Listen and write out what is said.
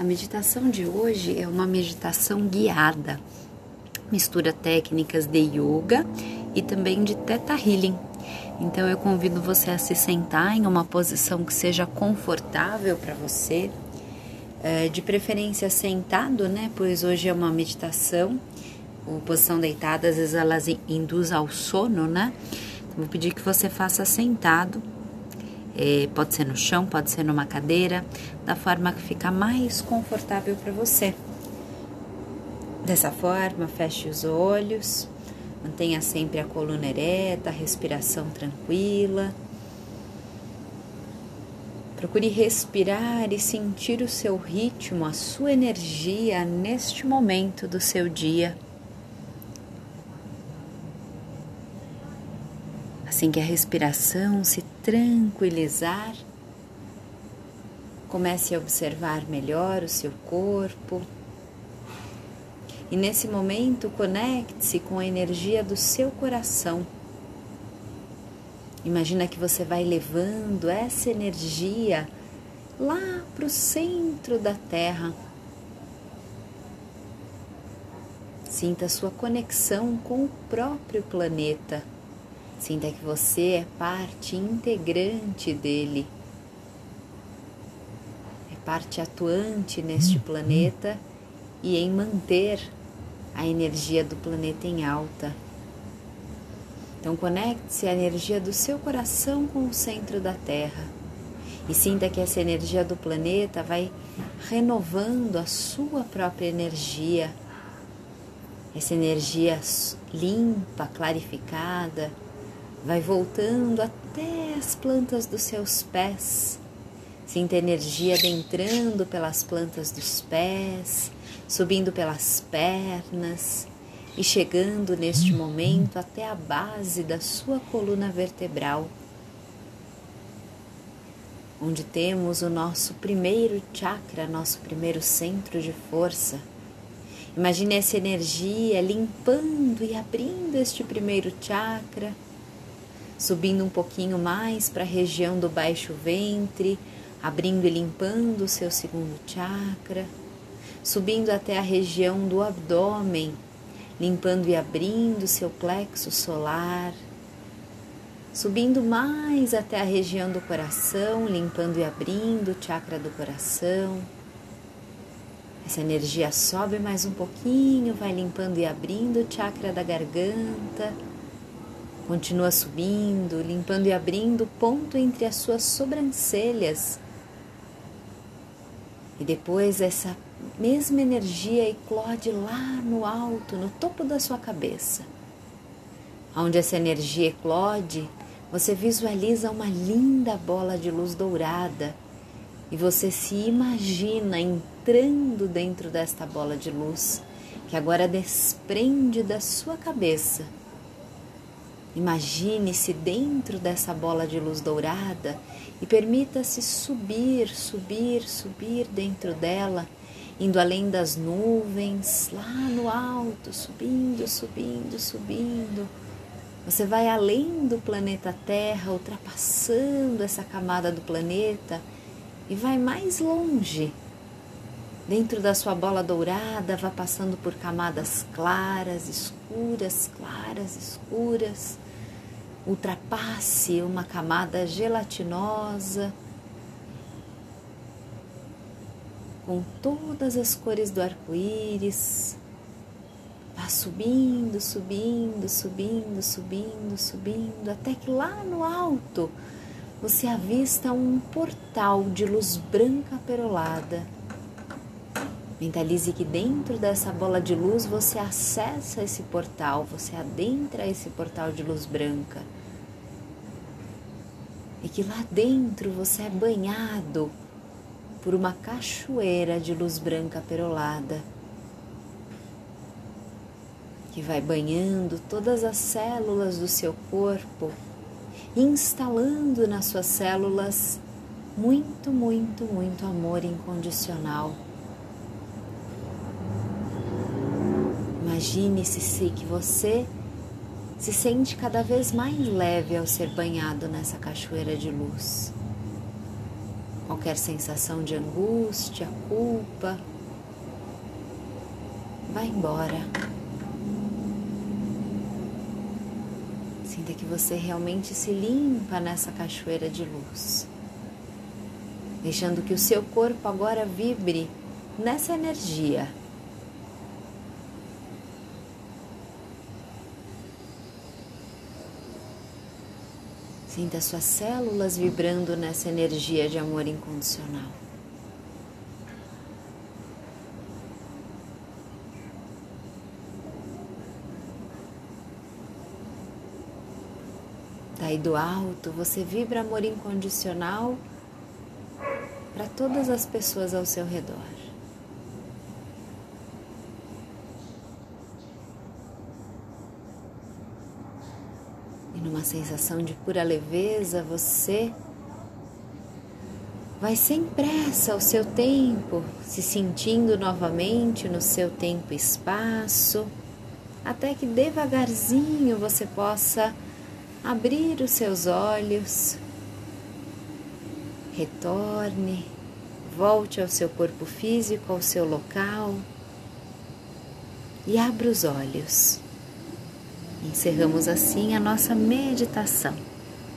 A meditação de hoje é uma meditação guiada, mistura técnicas de yoga e também de Theta Healing. Então eu convido você a se sentar em uma posição que seja confortável para você, eh, de preferência sentado, né? Pois hoje é uma meditação. A posição deitada às vezes elas induz ao sono, né? Então, vou pedir que você faça sentado é, pode ser no chão, pode ser numa cadeira, da forma que fica mais confortável para você. Dessa forma, feche os olhos, mantenha sempre a coluna ereta, a respiração tranquila. Procure respirar e sentir o seu ritmo, a sua energia neste momento do seu dia. Assim que a respiração se tranquilizar, comece a observar melhor o seu corpo. E nesse momento, conecte-se com a energia do seu coração. Imagina que você vai levando essa energia lá para o centro da Terra. Sinta sua conexão com o próprio planeta. Sinta que você é parte integrante dele, é parte atuante neste uhum. planeta e em manter a energia do planeta em alta. Então, conecte-se à energia do seu coração com o centro da Terra e sinta que essa energia do planeta vai renovando a sua própria energia, essa energia limpa, clarificada vai voltando até as plantas dos seus pés. Sinta energia adentrando pelas plantas dos pés, subindo pelas pernas e chegando neste momento até a base da sua coluna vertebral, onde temos o nosso primeiro chakra, nosso primeiro centro de força. Imagine essa energia limpando e abrindo este primeiro chakra subindo um pouquinho mais para a região do baixo ventre, abrindo e limpando o seu segundo chakra, subindo até a região do abdômen, limpando e abrindo seu plexo solar, subindo mais até a região do coração, limpando e abrindo o chakra do coração. Essa energia sobe mais um pouquinho, vai limpando e abrindo o chakra da garganta Continua subindo, limpando e abrindo o ponto entre as suas sobrancelhas. E depois essa mesma energia eclode lá no alto, no topo da sua cabeça. Onde essa energia eclode, você visualiza uma linda bola de luz dourada e você se imagina entrando dentro desta bola de luz que agora desprende da sua cabeça Imagine-se dentro dessa bola de luz dourada e permita-se subir, subir, subir dentro dela, indo além das nuvens, lá no alto, subindo, subindo, subindo. Você vai além do planeta Terra, ultrapassando essa camada do planeta e vai mais longe. Dentro da sua bola dourada, vá passando por camadas claras, escuras, claras, escuras ultrapasse uma camada gelatinosa com todas as cores do arco-íris. Vá subindo, subindo, subindo, subindo, subindo, até que lá no alto você avista um portal de luz branca perolada. Mentalize que dentro dessa bola de luz você acessa esse portal, você adentra esse portal de luz branca. E que lá dentro você é banhado por uma cachoeira de luz branca perolada que vai banhando todas as células do seu corpo, instalando nas suas células muito, muito, muito amor incondicional. Imagine-se que você se sente cada vez mais leve ao ser banhado nessa cachoeira de luz. qualquer sensação de angústia, culpa, vai embora. Sinta que você realmente se limpa nessa cachoeira de luz, deixando que o seu corpo agora vibre nessa energia. Sinta suas células vibrando nessa energia de amor incondicional. Daí do alto você vibra amor incondicional para todas as pessoas ao seu redor. E numa sensação de pura leveza, você vai sem pressa ao seu tempo, se sentindo novamente no seu tempo e espaço, até que devagarzinho você possa abrir os seus olhos, retorne, volte ao seu corpo físico, ao seu local e abra os olhos. Encerramos assim a nossa meditação.